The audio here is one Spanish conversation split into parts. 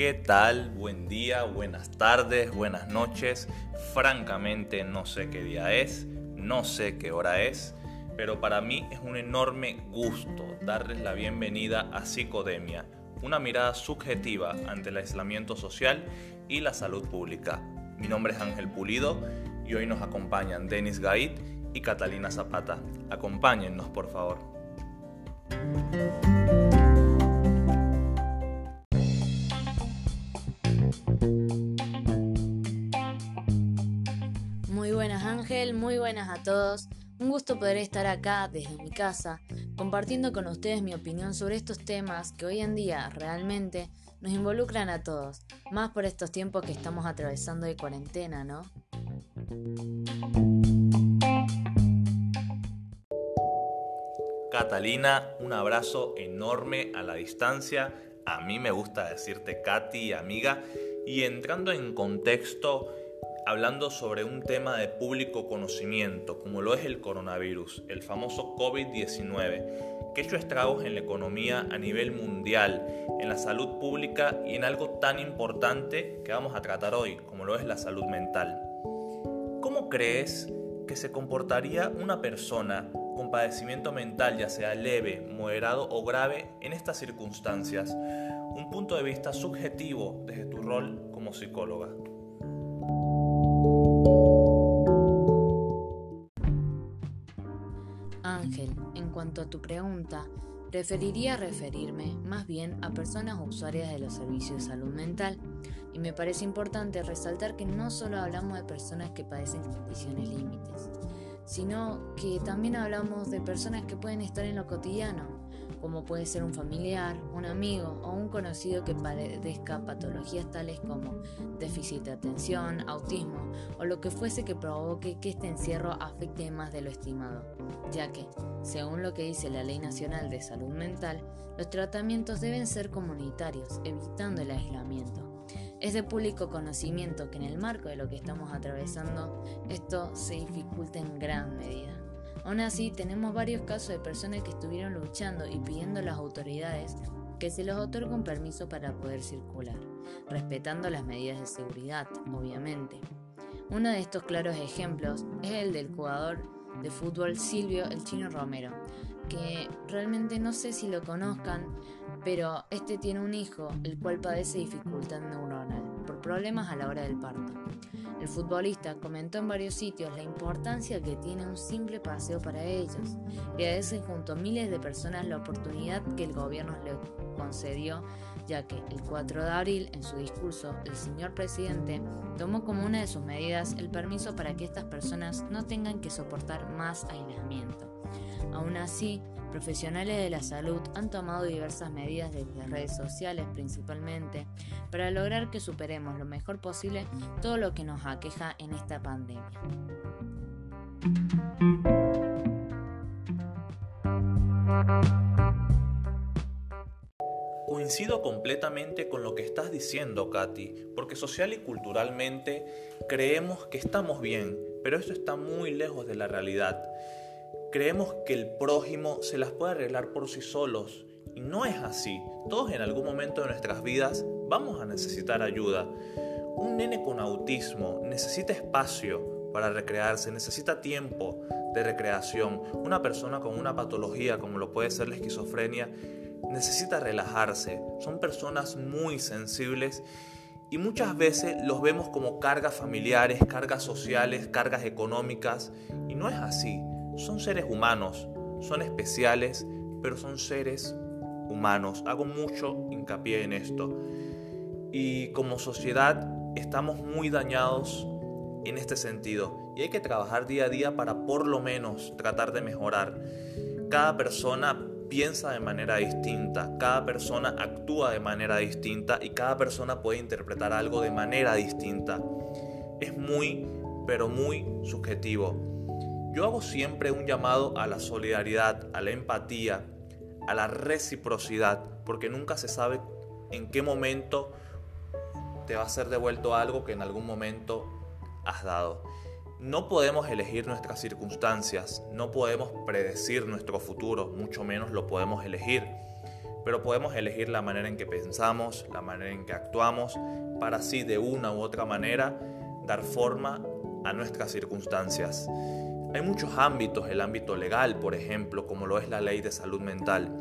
¿Qué tal? Buen día, buenas tardes, buenas noches. Francamente no sé qué día es, no sé qué hora es, pero para mí es un enorme gusto darles la bienvenida a Psicodemia, una mirada subjetiva ante el aislamiento social y la salud pública. Mi nombre es Ángel Pulido y hoy nos acompañan Denis Gaid y Catalina Zapata. Acompáñennos, por favor. Muy buenas a todos. Un gusto poder estar acá desde mi casa, compartiendo con ustedes mi opinión sobre estos temas que hoy en día realmente nos involucran a todos, más por estos tiempos que estamos atravesando de cuarentena, ¿no? Catalina, un abrazo enorme a la distancia. A mí me gusta decirte Katy, amiga. Y entrando en contexto, hablando sobre un tema de público conocimiento, como lo es el coronavirus, el famoso COVID-19, que ha hecho estragos en la economía a nivel mundial, en la salud pública y en algo tan importante que vamos a tratar hoy, como lo es la salud mental. ¿Cómo crees que se comportaría una persona con padecimiento mental, ya sea leve, moderado o grave, en estas circunstancias? Un punto de vista subjetivo desde tu rol como psicóloga. A tu pregunta, preferiría referirme más bien a personas usuarias de los servicios de salud mental. Y me parece importante resaltar que no solo hablamos de personas que padecen condiciones límites, sino que también hablamos de personas que pueden estar en lo cotidiano, como puede ser un familiar, un amigo o un conocido que padezca patologías tales como déficit de atención, autismo o lo que fuese que provoque que este encierro afecte más de lo estimado, ya que, según lo que dice la Ley Nacional de Salud Mental, los tratamientos deben ser comunitarios, evitando el aislamiento. Es de público conocimiento que en el marco de lo que estamos atravesando, esto se dificulta en gran medida. Aún así, tenemos varios casos de personas que estuvieron luchando y pidiendo a las autoridades que se les otorgue un permiso para poder circular, respetando las medidas de seguridad, obviamente. Uno de estos claros ejemplos es el del jugador de fútbol Silvio el Chino Romero, que realmente no sé si lo conozcan, pero este tiene un hijo el cual padece dificultad neuronal problemas a la hora del parto. El futbolista comentó en varios sitios la importancia que tiene un simple paseo para ellos y agradece junto a miles de personas la oportunidad que el gobierno le concedió, ya que el 4 de abril, en su discurso, el señor presidente tomó como una de sus medidas el permiso para que estas personas no tengan que soportar más aislamiento. Aún así, profesionales de la salud han tomado diversas medidas desde redes sociales principalmente para lograr que superemos lo mejor posible todo lo que nos aqueja en esta pandemia. Coincido completamente con lo que estás diciendo, Katy, porque social y culturalmente creemos que estamos bien, pero esto está muy lejos de la realidad. Creemos que el prójimo se las puede arreglar por sí solos y no es así. Todos en algún momento de nuestras vidas vamos a necesitar ayuda. Un nene con autismo necesita espacio para recrearse, necesita tiempo de recreación. Una persona con una patología como lo puede ser la esquizofrenia necesita relajarse. Son personas muy sensibles y muchas veces los vemos como cargas familiares, cargas sociales, cargas económicas y no es así son seres humanos, son especiales, pero son seres humanos. Hago mucho hincapié en esto. Y como sociedad estamos muy dañados en este sentido. Y hay que trabajar día a día para por lo menos tratar de mejorar. Cada persona piensa de manera distinta, cada persona actúa de manera distinta y cada persona puede interpretar algo de manera distinta. Es muy, pero muy subjetivo. Yo hago siempre un llamado a la solidaridad, a la empatía, a la reciprocidad, porque nunca se sabe en qué momento te va a ser devuelto algo que en algún momento has dado. No podemos elegir nuestras circunstancias, no podemos predecir nuestro futuro, mucho menos lo podemos elegir. pero podemos elegir la manera en que pensamos, la manera en que actuamos, para así de una u otra manera dar forma a nuestras circunstancias. Hay muchos ámbitos, el ámbito legal, por ejemplo, como lo es la ley de salud mental.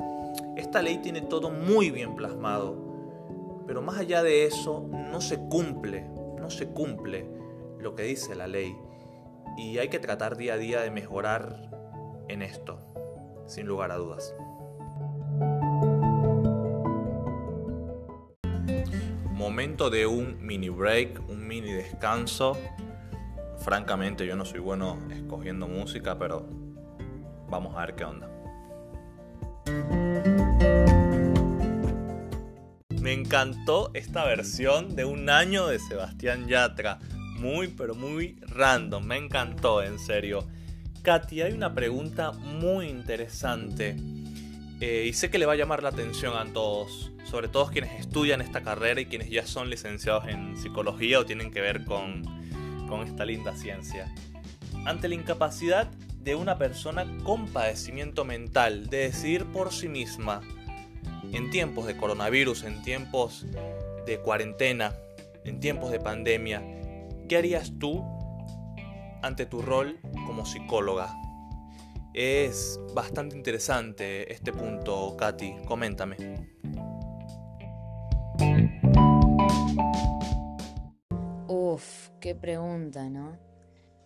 Esta ley tiene todo muy bien plasmado, pero más allá de eso no se cumple, no se cumple lo que dice la ley. Y hay que tratar día a día de mejorar en esto, sin lugar a dudas. Momento de un mini break, un mini descanso. Francamente yo no soy bueno escogiendo música, pero vamos a ver qué onda. Me encantó esta versión de un año de Sebastián Yatra. Muy, pero muy random. Me encantó, en serio. Katy, hay una pregunta muy interesante. Eh, y sé que le va a llamar la atención a todos, sobre todo quienes estudian esta carrera y quienes ya son licenciados en psicología o tienen que ver con, con esta linda ciencia. Ante la incapacidad de una persona con padecimiento mental de decidir por sí misma en tiempos de coronavirus, en tiempos de cuarentena, en tiempos de pandemia, ¿qué harías tú ante tu rol como psicóloga? Es bastante interesante este punto, Katy. Coméntame. Qué pregunta, ¿no?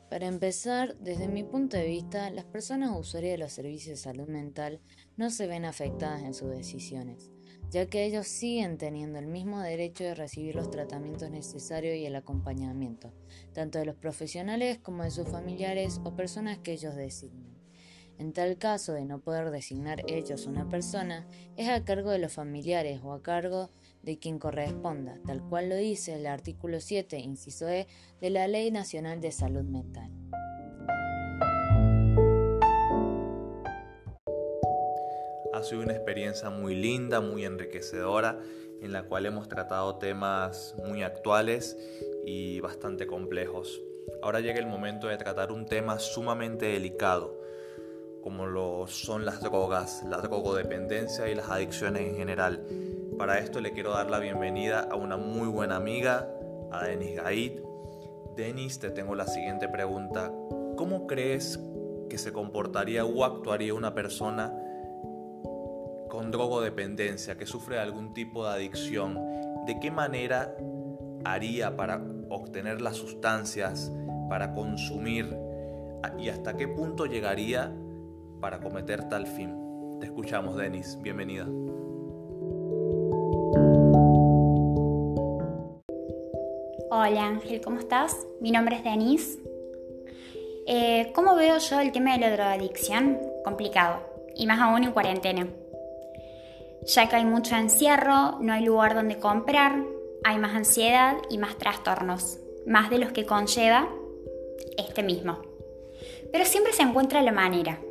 Para empezar, desde mi punto de vista, las personas usuarias de los servicios de salud mental no se ven afectadas en sus decisiones, ya que ellos siguen teniendo el mismo derecho de recibir los tratamientos necesarios y el acompañamiento, tanto de los profesionales como de sus familiares o personas que ellos designen. En tal caso de no poder designar ellos una persona, es a cargo de los familiares o a cargo de quien corresponda, tal cual lo dice el artículo 7, inciso E, de la Ley Nacional de Salud Mental. Ha sido una experiencia muy linda, muy enriquecedora, en la cual hemos tratado temas muy actuales y bastante complejos. Ahora llega el momento de tratar un tema sumamente delicado, como lo son las drogas, la drogodependencia y las adicciones en general para esto le quiero dar la bienvenida a una muy buena amiga, a Denis Gaid. Denis, te tengo la siguiente pregunta. ¿Cómo crees que se comportaría o actuaría una persona con drogodependencia, que sufre algún tipo de adicción? ¿De qué manera haría para obtener las sustancias, para consumir? ¿Y hasta qué punto llegaría para cometer tal fin? Te escuchamos, Denis. Bienvenida. Hola Ángel, ¿cómo estás? Mi nombre es Denise. Eh, ¿Cómo veo yo el tema de la drogadicción? Complicado, y más aún en cuarentena. Ya que hay mucho encierro, no hay lugar donde comprar, hay más ansiedad y más trastornos, más de los que conlleva este mismo. Pero siempre se encuentra la manera.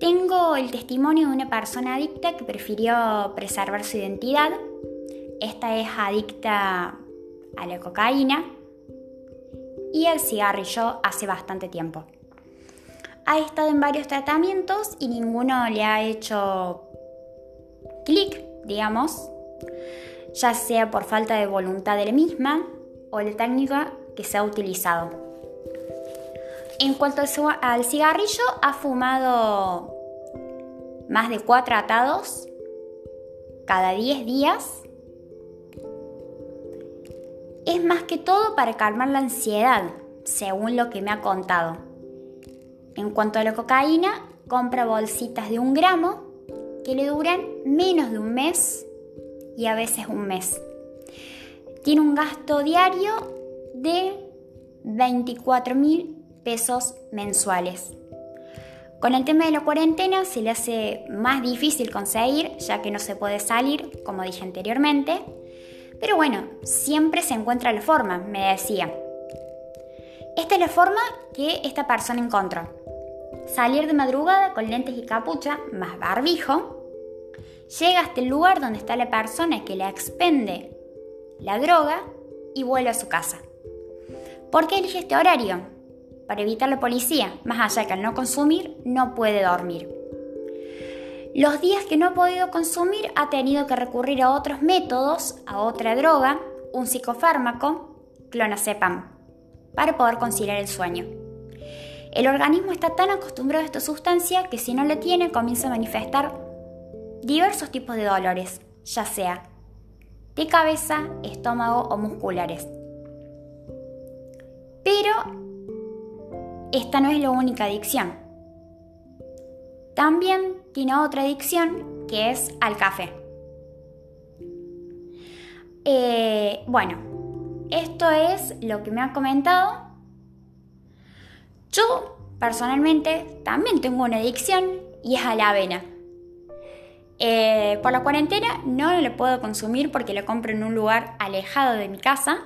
Tengo el testimonio de una persona adicta que prefirió preservar su identidad esta es adicta a la cocaína y al cigarrillo hace bastante tiempo. Ha estado en varios tratamientos y ninguno le ha hecho clic, digamos, ya sea por falta de voluntad de la misma o la técnica que se ha utilizado. En cuanto al cigarrillo, ha fumado más de cuatro atados cada 10 días es más que todo para calmar la ansiedad, según lo que me ha contado. En cuanto a la cocaína, compra bolsitas de un gramo que le duran menos de un mes y a veces un mes. Tiene un gasto diario de 24 mil pesos mensuales. Con el tema de la cuarentena se le hace más difícil conseguir ya que no se puede salir, como dije anteriormente, pero bueno, siempre se encuentra la forma, me decía. Esta es la forma que esta persona encontró. Salir de madrugada con lentes y capucha, más barbijo. Llega hasta el lugar donde está la persona que le expende la droga y vuelve a su casa. ¿Por qué elige este horario? Para evitar la policía, más allá que al no consumir no puede dormir. Los días que no ha podido consumir ha tenido que recurrir a otros métodos, a otra droga, un psicofármaco, clonazepam, para poder conciliar el sueño. El organismo está tan acostumbrado a esta sustancia que si no la tiene comienza a manifestar diversos tipos de dolores, ya sea de cabeza, estómago o musculares. Pero esta no es la única adicción. También tiene otra adicción que es al café. Eh, bueno, esto es lo que me ha comentado. Yo personalmente también tengo una adicción y es a la avena. Eh, por la cuarentena no lo puedo consumir porque lo compro en un lugar alejado de mi casa.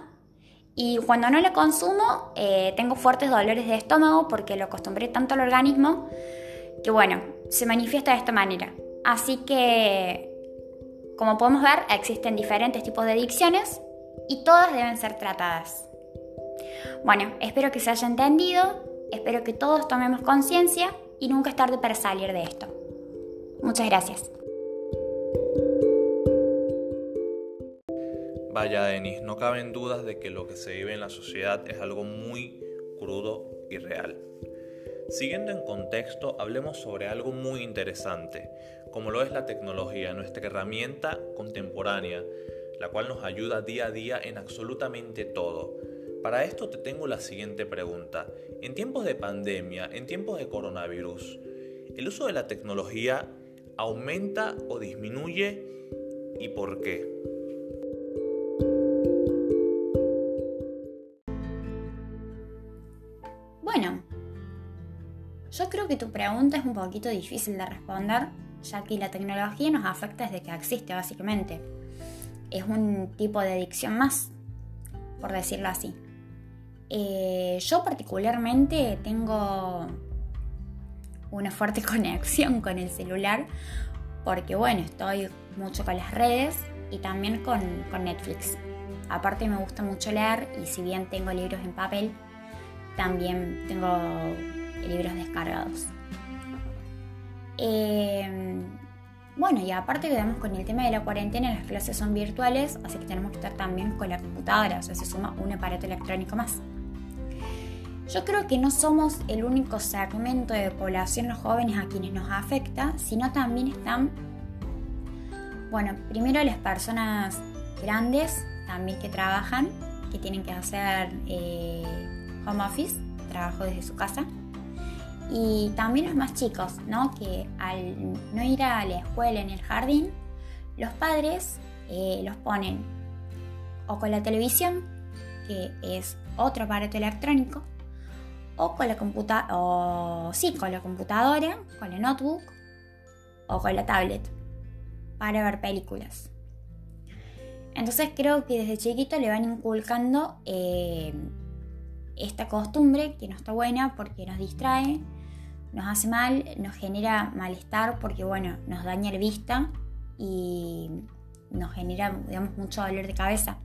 Y cuando no lo consumo, eh, tengo fuertes dolores de estómago porque lo acostumbré tanto al organismo que, bueno, se manifiesta de esta manera. Así que, como podemos ver, existen diferentes tipos de adicciones y todas deben ser tratadas. Bueno, espero que se haya entendido, espero que todos tomemos conciencia y nunca es tarde para salir de esto. Muchas gracias. Vaya, Denis, no caben dudas de que lo que se vive en la sociedad es algo muy crudo y real. Siguiendo en contexto, hablemos sobre algo muy interesante, como lo es la tecnología, nuestra herramienta contemporánea, la cual nos ayuda día a día en absolutamente todo. Para esto te tengo la siguiente pregunta. En tiempos de pandemia, en tiempos de coronavirus, ¿el uso de la tecnología aumenta o disminuye y por qué? Yo creo que tu pregunta es un poquito difícil de responder, ya que la tecnología nos afecta desde que existe, básicamente. Es un tipo de adicción más, por decirlo así. Eh, yo particularmente tengo una fuerte conexión con el celular, porque bueno, estoy mucho con las redes y también con, con Netflix. Aparte me gusta mucho leer y si bien tengo libros en papel, también tengo libros descargados. Em, bueno, y aparte quedamos con el tema de la cuarentena, las clases son virtuales, así que tenemos que estar también con la computadora, o sea, se suma un aparato electrónico más. Yo creo que no somos el único segmento de población, los jóvenes, a quienes nos afecta, sino también están, bueno, primero las personas grandes, también que trabajan, que tienen que hacer eh, home office, trabajo desde su casa y también los más chicos, ¿no? Que al no ir a la escuela en el jardín, los padres eh, los ponen o con la televisión, que es otro aparato electrónico, o con la computa sí, con la computadora, con la notebook o con la tablet para ver películas. Entonces creo que desde chiquito le van inculcando eh, esta costumbre que no está buena porque nos distrae, nos hace mal, nos genera malestar porque, bueno, nos daña la vista y nos genera, digamos, mucho dolor de cabeza.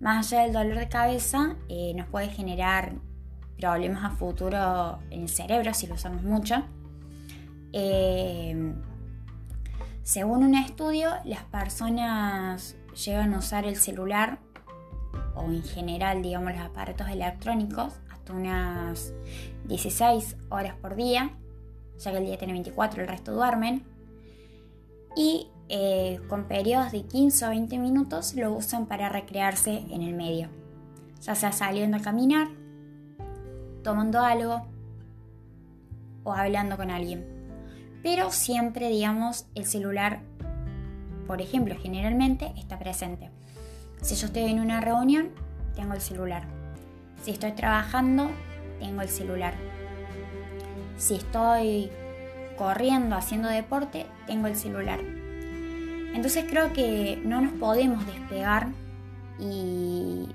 Más allá del dolor de cabeza, eh, nos puede generar problemas a futuro en el cerebro si lo usamos mucho. Eh, según un estudio, las personas llegan a usar el celular o en general, digamos, los aparatos electrónicos unas 16 horas por día, ya que el día tiene 24, el resto duermen. Y eh, con periodos de 15 o 20 minutos lo usan para recrearse en el medio, ya sea saliendo a caminar, tomando algo o hablando con alguien. Pero siempre, digamos, el celular, por ejemplo, generalmente está presente. Si yo estoy en una reunión, tengo el celular si estoy trabajando, tengo el celular. Si estoy corriendo, haciendo deporte, tengo el celular. Entonces creo que no nos podemos despegar y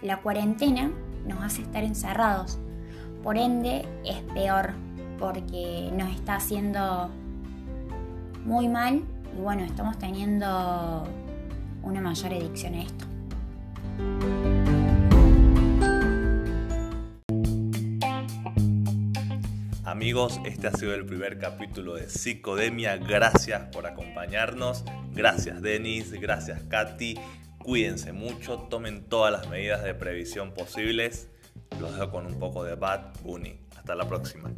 la cuarentena nos hace estar encerrados. Por ende es peor porque nos está haciendo muy mal y bueno, estamos teniendo una mayor adicción a esto. Amigos, este ha sido el primer capítulo de Psicodemia. Gracias por acompañarnos. Gracias Denis, gracias Katy. Cuídense mucho, tomen todas las medidas de previsión posibles. Los dejo con un poco de Bad Bunny. Hasta la próxima.